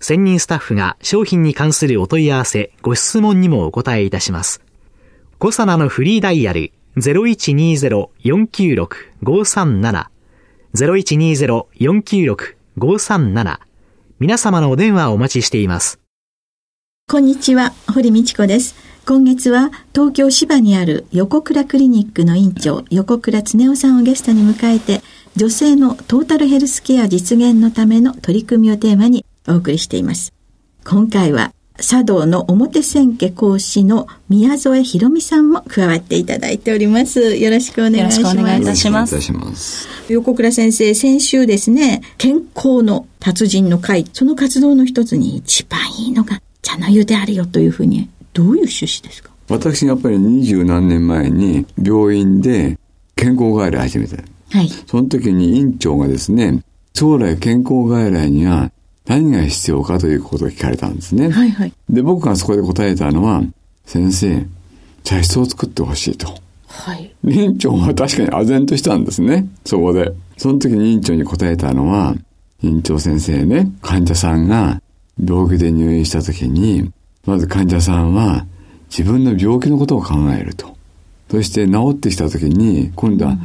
専任スタッフが商品に関するお問い合わせ、ご質問にもお答えいたします。コサナのフリーダイヤル0120-496-537 0120-496-537皆様のお電話をお待ちしています。こんにちは、堀道子です。今月は東京芝にある横倉クリニックの院長横倉恒夫さんをゲストに迎えて女性のトータルヘルスケア実現のための取り組みをテーマにお送りしています。今回は茶道の表千家講師の宮添博美さんも加わっていただいております。よろしくお願いします。よろしくお願いいたします。横倉先生、先週ですね、健康の達人の会、その活動の一つに一番いいのが茶の湯であるよというふうにどういう趣旨ですか？私やっぱり二十何年前に病院で健康外来始めた。はい。その時に院長がですね、将来健康外来には何が必要かということを聞かれたんですね。はいはい。で、僕がそこで答えたのは、先生、茶室を作ってほしいと。はい。院長は確かに唖然としたんですね。そこで。その時に院長に答えたのは、院長先生ね、患者さんが病気で入院した時に、まず患者さんは自分の病気のことを考えると。そして治ってきた時に、今度は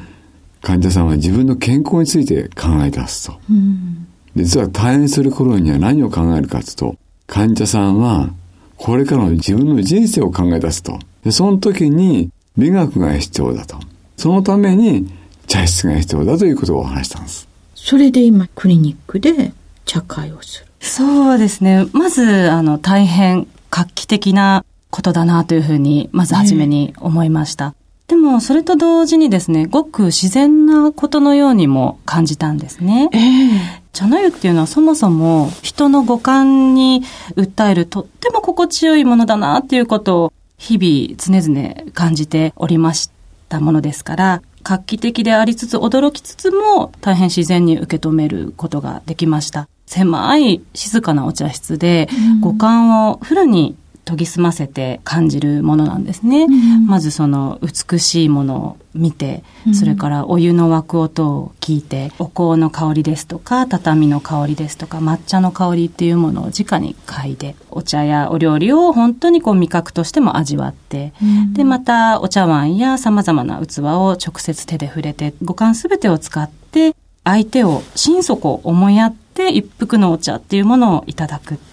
患者さんは自分の健康について考え出すと。うん、実は退院する頃には何を考えるかというと、患者さんはこれからの自分の人生を考え出すと。で、その時に美学が必要だと。そのために茶室が必要だということを話したんです。それで今クリニックで茶会をする。そうですね。まず、あの、大変画期的なことだなというふうに、まず初めに思いました。でも、それと同時にですね、ごく自然なことのようにも感じたんですね。えー、茶の湯っていうのはそもそも人の五感に訴えるとっても心地よいものだなっていうことを日々常々感じておりましたものですから、画期的でありつつ驚きつつも大変自然に受け止めることができました。狭い静かなお茶室で、五感をフルに研ぎ澄ませて感じるものなんですね。うん、まずその美しいものを見て、それからお湯の沸く音を聞いて、お香の香りですとか、畳の香りですとか、抹茶の香りっていうものを直に嗅いで、お茶やお料理を本当にこう味覚としても味わって、うん、で、またお茶碗や様々な器を直接手で触れて、五感すべてを使って、相手を心底思いやって一服のお茶っていうものをいただくってい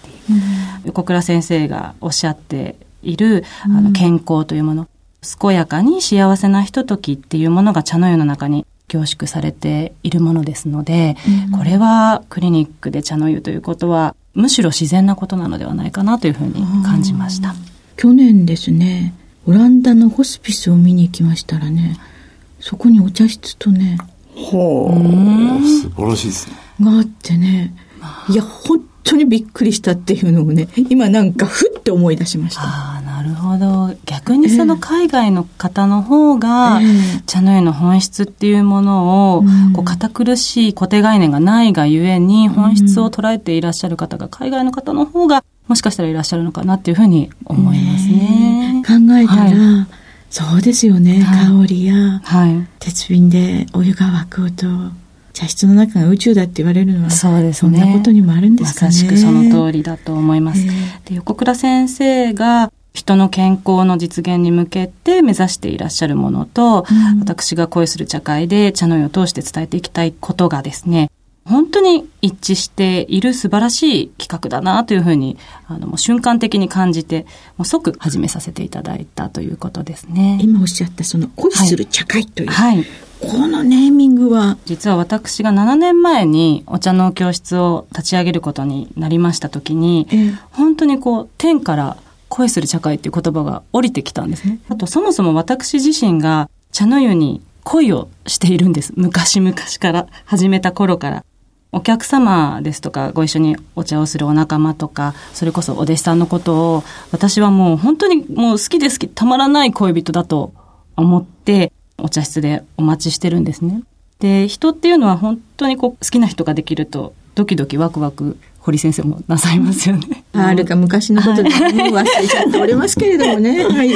う、うん、横倉先生がおっしゃっている、あの健康というもの、健やかに幸せなひとときっていうものが茶の湯の中に凝縮されているものですので、うん、これはクリニックで茶の湯ということはむしろ自然なことなのではないかなというふうに感じました。去年ですね、オランダのホスピスを見に行きましたらね、そこにお茶室とね、ほう。素晴らしいですね。があってね、いや、本当にびっくりしたっていうのをね、今なんかふって思い出しました。ああ、なるほど。逆にその海外の方の方が、えー、茶の湯の本質っていうものを、こう堅苦しい固定概念がないがゆえに、本質を捉えていらっしゃる方が、海外の方の方が、もしかしたらいらっしゃるのかなっていうふうに思いますね。考えたら、はい。そうですよね、はい、香りや、はい、鉄瓶でお湯が沸く音茶室の中が宇宙だって言われるのはそうですねそんなことにもあるんですかねまさしくその通りだと思います、で横倉先生が人の健康の実現に向けて目指していらっしゃるものと、うん、私が恋する茶会で茶の湯を通して伝えていきたいことがですね本当に一致している素晴らしい企画だなというふうに、あの、もう瞬間的に感じて、もう即始めさせていただいたということですね。今おっしゃったその恋する茶会という。はい。はい、このネーミングは？実は私が7年前にお茶の教室を立ち上げることになりました時に、えー、本当にこう、天から恋する茶会っていう言葉が降りてきたんですね。あと、そもそも私自身が茶の湯に恋をしているんです。昔々から始めた頃から。お客様ですとか、ご一緒にお茶をするお仲間とか、それこそお弟子さんのことを、私はもう本当にもう好きで好き、たまらない恋人だと思って、お茶室でお待ちしてるんですね。で、人っていうのは本当にこう、好きな人ができると、ドキドキワクワク堀先生もなさいますよね。あるか昔のことで、ね、忘れちゃっておりますけれどもね。はい、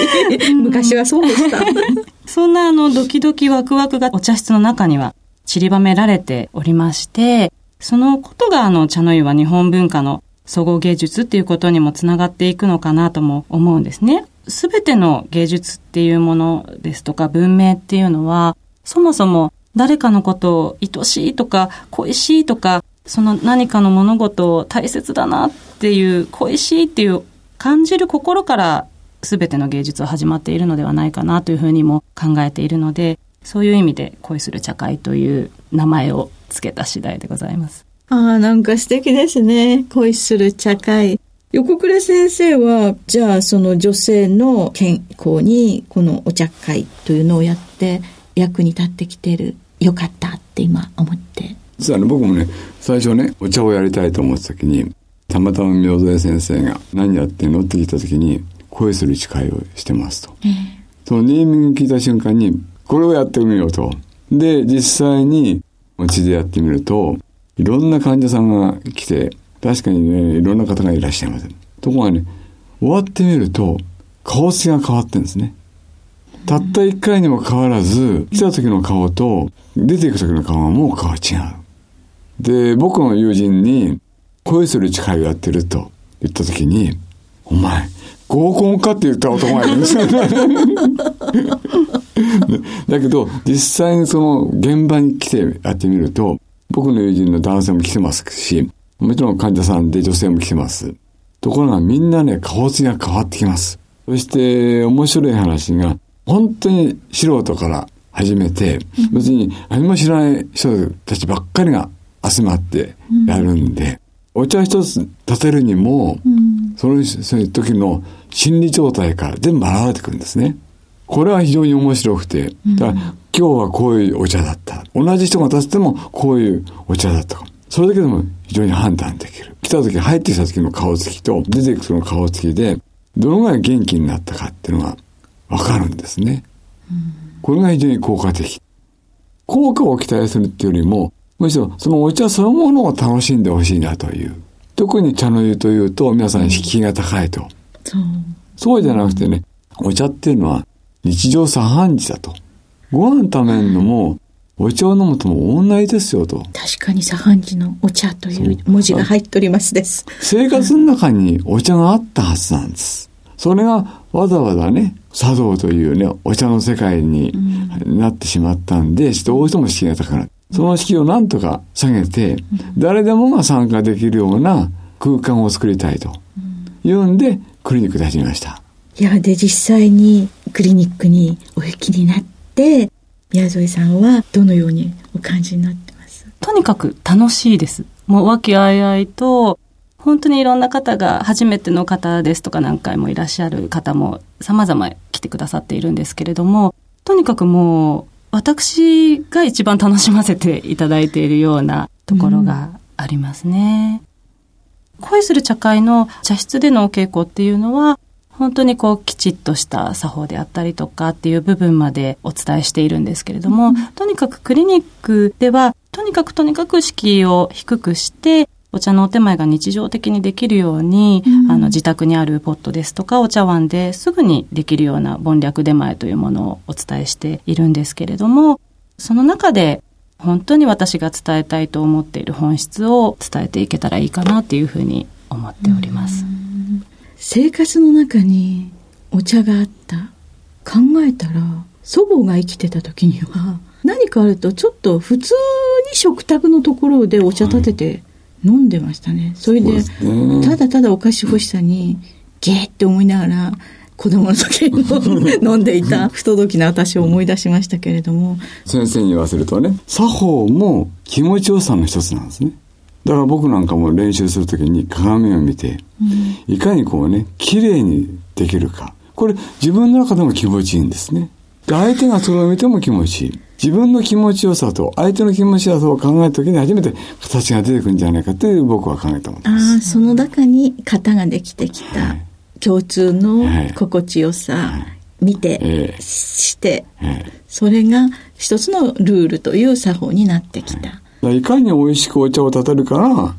昔はそうでした。そんなあのドキドキワクワクがお茶室の中には散りばめられておりまして、そのことがあの茶の湯は日本文化の総合芸術っていうことにもつながっていくのかなとも思うんですね。すべての芸術っていうものですとか文明っていうのは、そもそも誰かのことを愛しいとか恋しいとか、その何かの物事を大切だなっていう恋しいっていう感じる心から全ての芸術は始まっているのではないかなというふうにも考えているので、そういう意味で恋する茶会という名前を付けた次第でございます。ああ、なんか素敵ですね。恋する茶会。横倉先生は、じゃあその女性の健康にこのお茶会というのをやって役に立ってきてる。よかったって今思って。実はね、僕もね、最初ね、お茶をやりたいと思った時に、たまたま妙添先生が何やってんのって聞いた時に、恋する誓いをしてますと。えー、そのネーミング聞いた瞬間に、これをやってみようと。で、実際に、うちでやってみると、いろんな患者さんが来て、確かにね、いろんな方がいらっしゃいます。ところがね、終わってみると、顔つきが変わってるんですね。たった一回にも変わらず、来た時の顔と、出ていく時の顔がもう顔違う。で、僕の友人に、恋する誓いをやってると言った時に、お前、合コンかって言った男がいるんですよ。だけど、実際にその現場に来てやってみると、僕の友人の男性も来てますし、もちろん患者さんで女性も来てます。ところがみんなね、顔つきが変わってきます。そして面白い話が、本当に素人から始めて、別に何も知らない人たちばっかりが集まってやるんで、うん、お茶一つ立てるにも、その時の心理状態から全部現れてくるんですね。これは非常に面白くて、だから今日はこういうお茶だった。同じ人が立ってもこういうお茶だった。それだけでも非常に判断できる。来た時、入ってきた時の顔つきと出ていく時の顔つきで、どのぐらい元気になったかっていうのがわかるんですね。これが非常に効果的。効果を期待するっていうよりも、むしろそのお茶そのものを楽しんでほしいなという。特に茶の湯というと皆さん敷居が高いと。そう。そうじゃなくてね、お茶っていうのは日常茶飯事だと。ご飯食べるのも、お茶を飲むとも同じですよと。確かに茶飯事のお茶という文字が入っておりますです。生活の中にお茶があったはずなんです。それがわざわざね、茶道というね、お茶の世界になってしまったんで、どうしても敷居が高くなる。その敷居をなんとか下げて、誰でもが参加できるような空間を作りたいというんで、クリニックで始めました。いや、で、実際にクリニックにお行きになって、宮添さんはどのようにお感じになってます？とにかく楽しいです。もう和気あいあいと、本当にいろんな方が初めての方ですとか何回もいらっしゃる方も様々来てくださっているんですけれども、とにかくもう私が一番楽しませていただいているようなところがありますね。うん、恋する茶会の茶室でのお稽古っていうのは、本当にこうきちっとした作法であったりとかっていう部分までお伝えしているんですけれども、うん、とにかくクリニックでは、とにかくとにかく敷居を低くして、お茶のお手前が日常的にできるように、うん、あの自宅にあるポットですとかお茶碗ですぐにできるような盆略出前というものをお伝えしているんですけれども、その中で本当に私が伝えたいと思っている本質を伝えていけたらいいかなっていうふうに思っております。生活の中にお茶があった考えたら祖母が生きてた時には何かあるとちょっと普通食卓のところでお茶立てて飲んでましたね。それで、ただただお菓子欲しさに、ゲーって思いながら、子供の時に飲んでいた 不届きな私を思い出しましたけれども。先生に言わせるとね、作法も気持ちよさの一つなんですね。だから僕なんかも練習するときに鏡を見て、うん、いかにこうね、綺麗にできるか。これ自分の中でも気持ちいいんですね。で、相手がそれを見ても気持ちいい。自分の気持ちよさと相手の気持ちよさを考えたときに初めて形が出てくるんじゃないかという僕は考えたものです。ああ、その中に型ができてきた。はい共通の心地よさ、見て、して、それが一つのルールという作法になってきた。いかに美味しくお茶を立てるかが、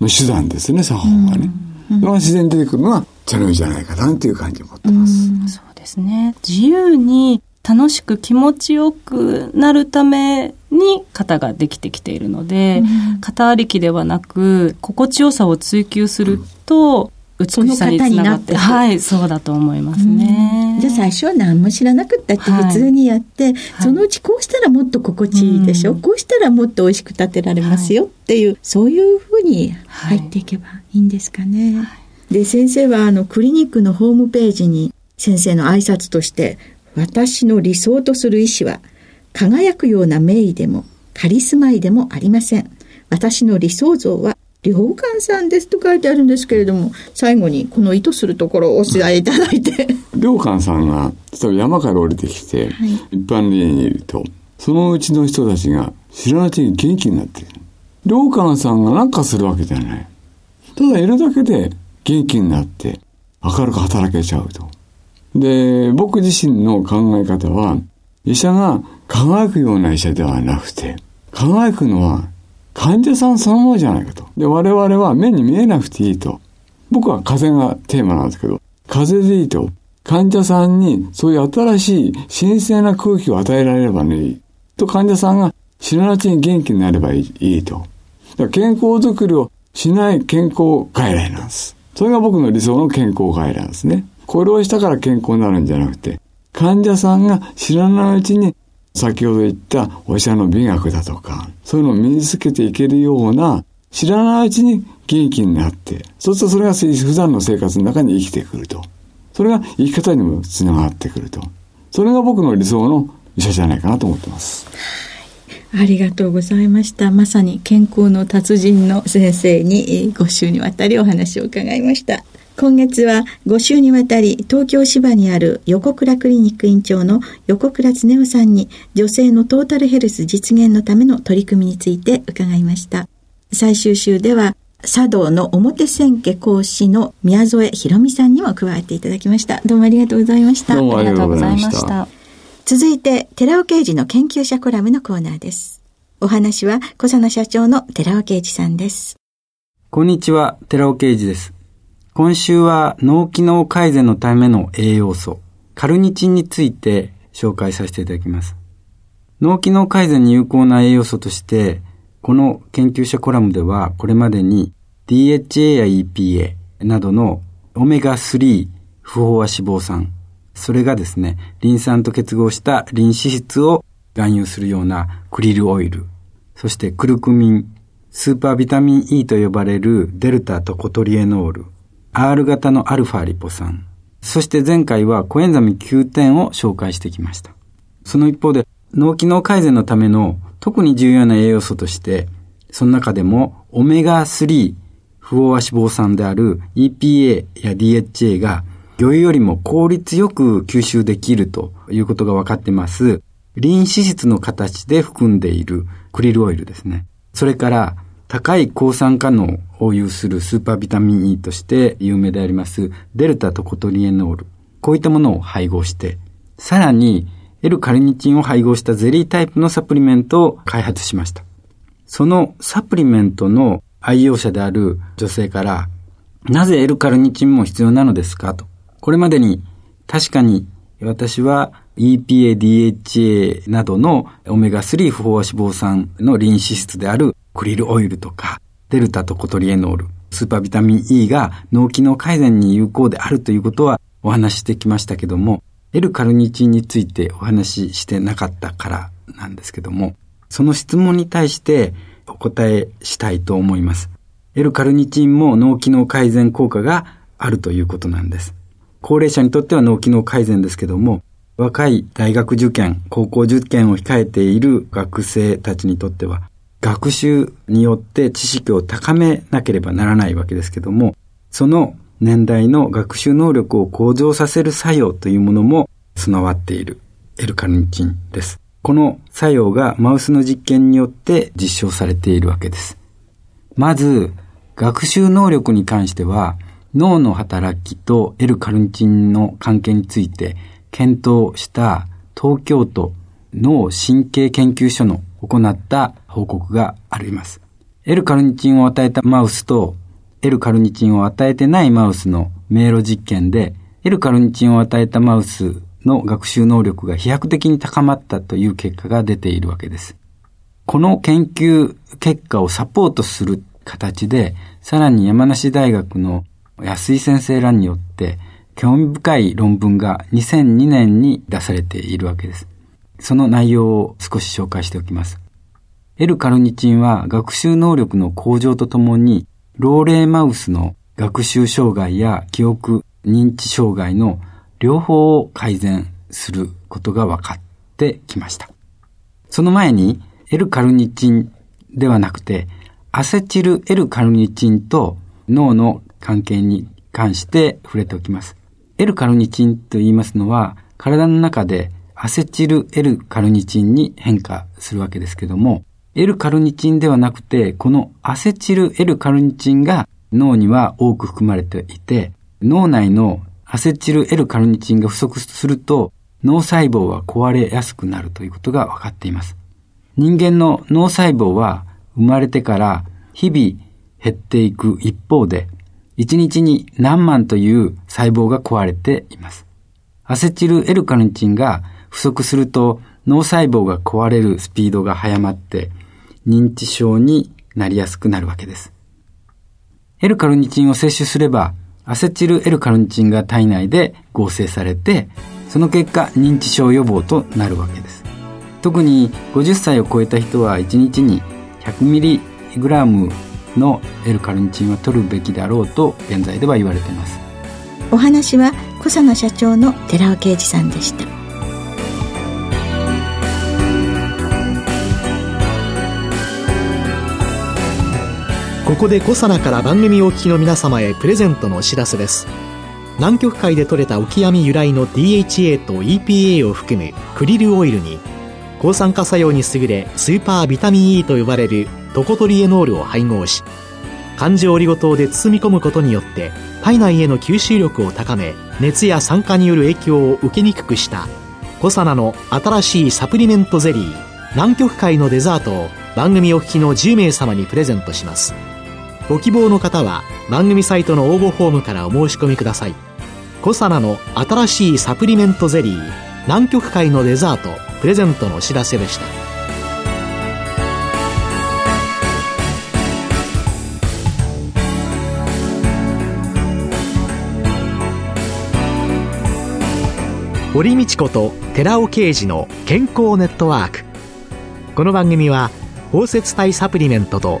の手段ですね、作法がね。それが自然に出てくるのが茶の湯じゃないかなっていう感じを持ってます。そうですね。自由に楽しく気持ちよくなるために型ができてきているので、型ありきではなく、心地よさを追求すると、美しさにつながってはい、そうだと思いますね。じゃあ最初は何も知らなくったって普通にやって、はい、そのうちこうしたらもっと心地いいでしょ、うん、こうしたらもっと美味しく立てられますよっていう、はい、そういうふうに入っていけばいいんですかね。はい、で、先生はあのクリニックのホームページに先生の挨拶として、私の理想とする医師は、輝くような名医でもカリスマ医でもありません。私の理想像は良寛さんですと書いてあるんですけれども、最後にこの意図するところをお伝えいただいて。良寛さんが、例えば山から降りてきて、はい、一般の家にいると、そのうちの人たちが知らないうちに元気になっている。良寛さんが何かするわけじゃない。ただいるだけで元気になって明るく働けちゃうと。で、僕自身の考え方は、医者が輝くような医者ではなくて、輝くのは患者さんそのものじゃないかと。で、我々は目に見えなくていいと。僕は風邪がテーマなんですけど、風邪でいいと。患者さんにそういう新しい神聖な空気を与えられればね、と患者さんが知らないうちに元気になればいいと。健康づくりをしない健康外来なんです。それが僕の理想の健康外来なんですね。これをしたから健康になるんじゃなくて、患者さんが知らないうちに先ほど言ったお医者の美学だとか、そういうのを身につけていけるような、知らないうちに元気になって、そうするとそれが普段の生活の中に生きてくると。それが生き方にもつながってくると。それが僕の理想の医者じゃないかなと思ってます。ありがとうございました。まさに健康の達人の先生に5週にわたりお話を伺いました。今月は5週にわたり東京芝にある横倉クリニック院長の横倉恒夫さんに女性のトータルヘルス実現のための取り組みについて伺いました。最終週では茶道の表千家講師の宮添博美さんにも加えていただきました。どうもありがとうございました。どうもありがとうございました。続いて、寺尾刑事の研究者コラムのコーナーです。お話は小佐野社長の寺尾刑事さんです。こんにちは、寺尾刑事です。今週は脳機能改善のための栄養素、カルニチンについて紹介させていただきます。脳機能改善に有効な栄養素として、この研究者コラムではこれまでに DHA や EPA などのオメガ3不飽和脂肪酸、それがですね、リン酸と結合したリン脂質を含有するようなクリルオイル、そしてクルクミン、スーパービタミン E と呼ばれるデルタとコトリエノール、R 型のアルファリポ酸。そして前回はコエンザミ Q 点を紹介してきました。その一方で脳機能改善のための特に重要な栄養素として、その中でもオメガ3不飽和脂肪酸である EPA や DHA が魚油よりも効率よく吸収できるということが分かってます。リン脂質の形で含んでいるクリルオイルですね。それから高い抗酸化能を有するスーパービタミン E として有名でありますデルタとコトリエノール。こういったものを配合して、さらに L カルニチンを配合したゼリータイプのサプリメントを開発しました。そのサプリメントの愛用者である女性から、なぜ L カルニチンも必要なのですかと。これまでに確かに私は EPA、DHA などのオメガ3不飽和脂肪酸のリン脂質であるクリルオイルとか、デルタとコトリエノール、スーパービタミン E が脳機能改善に有効であるということはお話ししてきましたけども、L カルニチンについてお話ししてなかったからなんですけども、その質問に対してお答えしたいと思います。L カルニチンも脳機能改善効果があるということなんです。高齢者にとっては脳機能改善ですけども、若い大学受験、高校受験を控えている学生たちにとっては、学習によって知識を高めなければならないわけですけども、その年代の学習能力を向上させる作用というものも備わっている L カルニチンです。この作用がマウスの実験によって実証されているわけです。まず、学習能力に関しては、脳の働きと L カルニチンの関係について検討した東京都脳神経研究所の行った報告があります。L カルニチンを与えたマウスと L カルニチンを与えてないマウスの迷路実験で L カルニチンを与えたマウスの学習能力が飛躍的に高まったという結果が出ているわけです。この研究結果をサポートする形で、さらに山梨大学の安井先生らによって興味深い論文が2002年に出されているわけです。その内容を少し紹介しておきます。L カルニチンは学習能力の向上とともに、老齢マウスの学習障害や記憶、認知障害の両方を改善することが分かってきました。その前に L カルニチンではなくて、アセチル L カルニチンと脳の関係に関して触れておきます。L カルニチンと言いますのは、体の中でアセチル L カルニチンに変化するわけですけども、L カルニチンではなくて、このアセチル L カルニチンが脳には多く含まれていて、脳内のアセチル L カルニチンが不足すると、脳細胞は壊れやすくなるということが分かっています。人間の脳細胞は生まれてから日々減っていく一方で、1日に何万という細胞が壊れています。アセチル L カルニチンが不足すると脳細胞が壊れるスピードが速まって認知症になりやすくなるわけです。L カルニチンを摂取すればアセチル L カルニチンが体内で合成されてその結果認知症予防となるわけです。特に50歳を超えた人は1日に 100mg の L カルニチンは取るべきだろうと現在では言われていますお話は小佐野社長の寺尾啓二さんでしたここで小佐奈から番組お聞きの皆様へプレゼントのお知らせです。南極海で採れたオキアミ由来の DHA と EPA を含むクリルオイルに抗酸化作用に優れスーパービタミン E と呼ばれるトコトリエノールを配合し環状オリゴ糖で包み込むことによって体内への吸収力を高め熱や酸化による影響を受けにくくしたコサナの新しいサプリメントゼリー南極海のデザートを番組お聞きの10名様にプレゼントします。ご希望の方は番組サイトの応募フォームからお申し込みください。コサナの新しいサプリメントゼリー南極海のデザートプレゼントのお知らせでした。堀道子と寺尾啓二の健康ネットワーク。この番組は包摂体サプリメントと